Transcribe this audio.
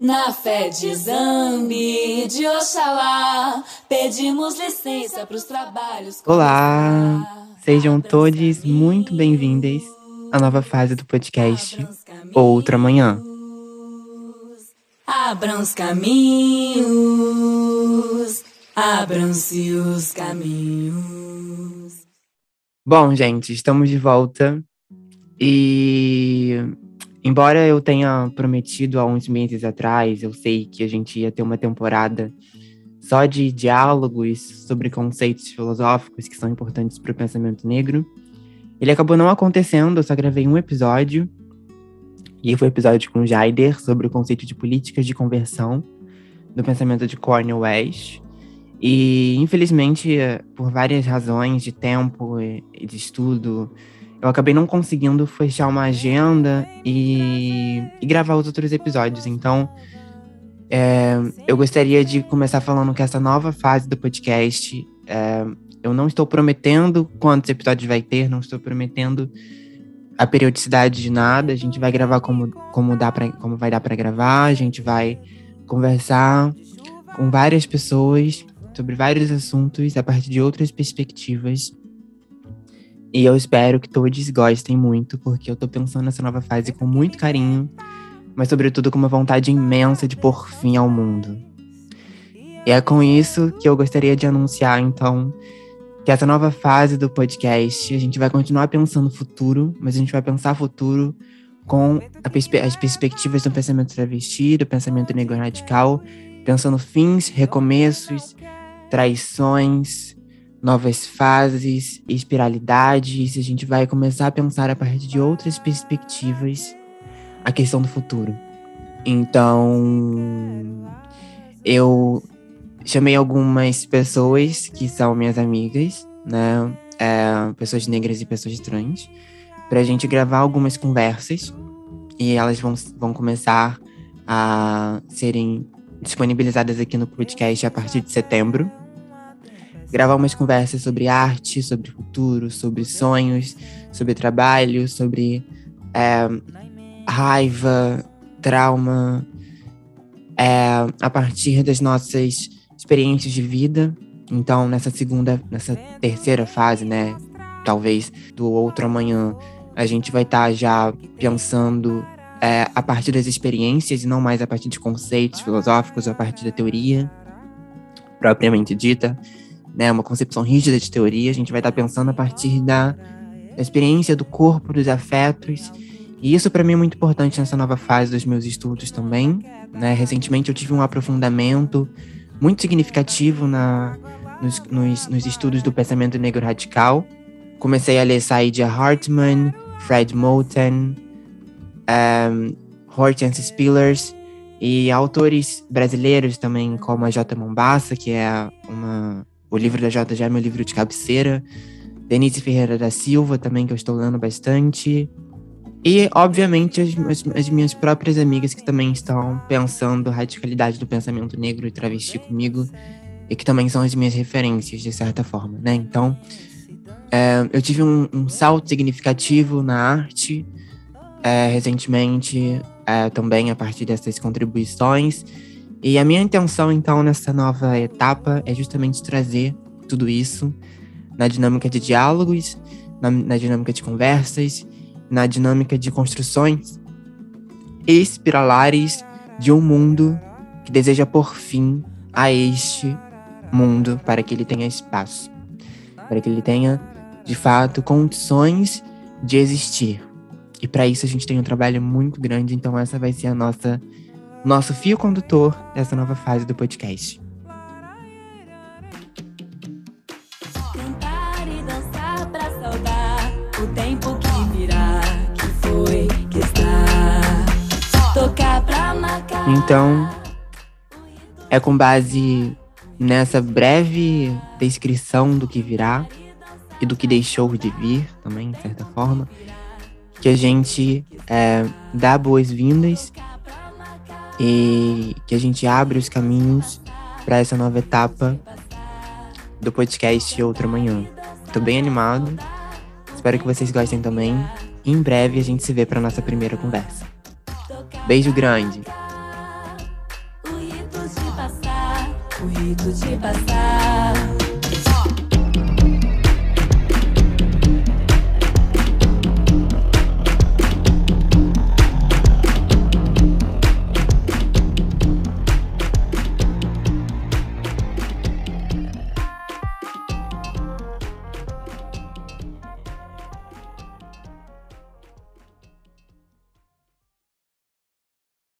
Na fé de Zambi, de Oxalá, pedimos licença para os trabalhos. Olá, sejam todos muito bem-vindos à nova fase do podcast Outra Manhã. Abram os caminhos, abram-se os caminhos. Bom, gente, estamos de volta e Embora eu tenha prometido há uns meses atrás, eu sei que a gente ia ter uma temporada só de diálogos sobre conceitos filosóficos que são importantes para o pensamento negro. Ele acabou não acontecendo, eu só gravei um episódio. E foi o um episódio com o Jaider sobre o conceito de políticas de conversão do pensamento de Cornel West. E, infelizmente, por várias razões de tempo e de estudo, eu acabei não conseguindo fechar uma agenda e, e gravar os outros episódios. Então, é, eu gostaria de começar falando que essa nova fase do podcast, é, eu não estou prometendo quantos episódios vai ter, não estou prometendo a periodicidade de nada. A gente vai gravar como, como, dá pra, como vai dar para gravar, a gente vai conversar com várias pessoas sobre vários assuntos a partir de outras perspectivas. E eu espero que todos gostem muito, porque eu tô pensando nessa nova fase com muito carinho, mas sobretudo com uma vontade imensa de pôr fim ao mundo. E é com isso que eu gostaria de anunciar, então, que essa nova fase do podcast, a gente vai continuar pensando futuro, mas a gente vai pensar futuro com perspe as perspectivas do pensamento travesti, do pensamento negro radical, pensando fins, recomeços, traições, novas fases, espiralidades, a gente vai começar a pensar a partir de outras perspectivas a questão do futuro. Então, eu chamei algumas pessoas que são minhas amigas, né? É, pessoas negras e pessoas trans, para a gente gravar algumas conversas e elas vão, vão começar a serem disponibilizadas aqui no podcast a partir de setembro gravar umas conversas sobre arte, sobre futuro, sobre sonhos, sobre trabalho, sobre é, raiva, trauma, é, a partir das nossas experiências de vida. Então, nessa segunda, nessa terceira fase, né, talvez do outro amanhã, a gente vai estar tá já pensando é, a partir das experiências e não mais a partir de conceitos filosóficos, a partir da teoria propriamente dita né, uma concepção rígida de teoria, a gente vai estar pensando a partir da, da experiência do corpo, dos afetos. E isso para mim é muito importante nessa nova fase dos meus estudos também. Né? Recentemente eu tive um aprofundamento muito significativo na, nos, nos, nos estudos do pensamento negro radical. Comecei a ler Saidia Hartman, Fred Moulton, um, Hortense Spillers e autores brasileiros também, como a J. Mombassa, que é uma o livro da JJ é meu livro de cabeceira. Denise Ferreira da Silva também, que eu estou lendo bastante. E, obviamente, as, as, as, minhas próprias amigas que também estão pensando a radicalidade do pensamento negro e travesti comigo, e que também são as minhas referências, de certa forma, né? Então, é, eu tive um, um, salto significativo na arte é, recentemente, é, também a partir dessas contribuições. E a minha intenção, então, nessa nova etapa é justamente trazer tudo isso na dinâmica de diálogos, na, na dinâmica de conversas, na dinâmica de construções espiralares de um mundo que deseja pôr fim a este mundo para que ele tenha espaço, para que ele tenha, de fato, condições de existir. E para isso a gente tem um trabalho muito grande, então essa vai ser a nossa nosso fio condutor dessa nova fase do podcast. Então, é com base nessa breve descrição do que virá e do que deixou de vir também, de certa forma, que a gente é, dá boas-vindas e que a gente abre os caminhos para essa nova etapa do podcast Outra Manhã. Tô bem animado. Espero que vocês gostem também. Em breve a gente se vê para nossa primeira conversa. Beijo grande. passar, o rito de passar.